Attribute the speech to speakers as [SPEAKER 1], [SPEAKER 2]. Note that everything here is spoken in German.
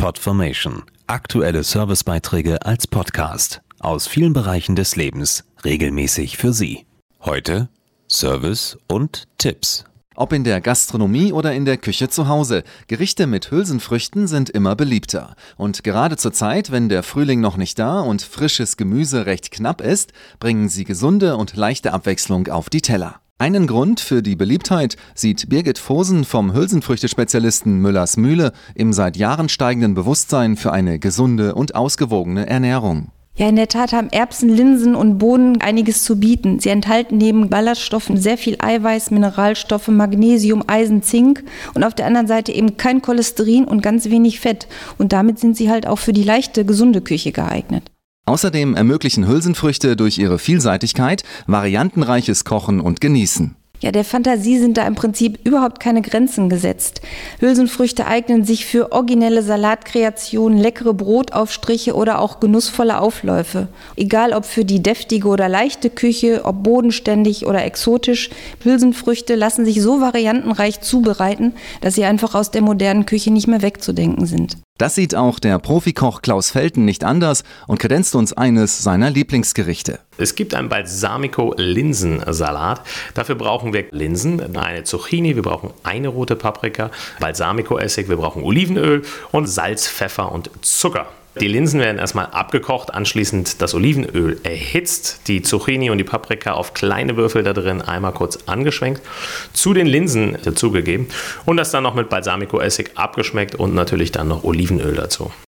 [SPEAKER 1] Podformation. Aktuelle Servicebeiträge als Podcast aus vielen Bereichen des Lebens regelmäßig für Sie. Heute Service und Tipps.
[SPEAKER 2] Ob in der Gastronomie oder in der Küche zu Hause, Gerichte mit Hülsenfrüchten sind immer beliebter. Und gerade zur Zeit, wenn der Frühling noch nicht da und frisches Gemüse recht knapp ist, bringen sie gesunde und leichte Abwechslung auf die Teller. Einen Grund für die Beliebtheit sieht Birgit Vosen vom Hülsenfrüchtespezialisten Müllers Mühle im seit Jahren steigenden Bewusstsein für eine gesunde und ausgewogene Ernährung.
[SPEAKER 3] Ja, in der Tat haben Erbsen, Linsen und Bohnen einiges zu bieten. Sie enthalten neben Ballaststoffen sehr viel Eiweiß, Mineralstoffe, Magnesium, Eisen, Zink und auf der anderen Seite eben kein Cholesterin und ganz wenig Fett. Und damit sind sie halt auch für die leichte, gesunde Küche geeignet.
[SPEAKER 2] Außerdem ermöglichen Hülsenfrüchte durch ihre Vielseitigkeit variantenreiches Kochen und Genießen.
[SPEAKER 3] Ja, der Fantasie sind da im Prinzip überhaupt keine Grenzen gesetzt. Hülsenfrüchte eignen sich für originelle Salatkreationen, leckere Brotaufstriche oder auch genussvolle Aufläufe. Egal ob für die deftige oder leichte Küche, ob bodenständig oder exotisch, Hülsenfrüchte lassen sich so variantenreich zubereiten, dass sie einfach aus der modernen Küche nicht mehr wegzudenken sind.
[SPEAKER 2] Das sieht auch der Profikoch Klaus Felten nicht anders und kredenzt uns eines seiner Lieblingsgerichte.
[SPEAKER 4] Es gibt einen Balsamico-Linsensalat. Dafür brauchen wir Linsen, eine Zucchini, wir brauchen eine rote Paprika, Balsamico-Essig, wir brauchen Olivenöl und Salz, Pfeffer und Zucker. Die Linsen werden erstmal abgekocht, anschließend das Olivenöl erhitzt, die Zucchini und die Paprika auf kleine Würfel da drin einmal kurz angeschwenkt, zu den Linsen dazugegeben und das dann noch mit Balsamico-Essig abgeschmeckt und natürlich dann noch Olivenöl dazu.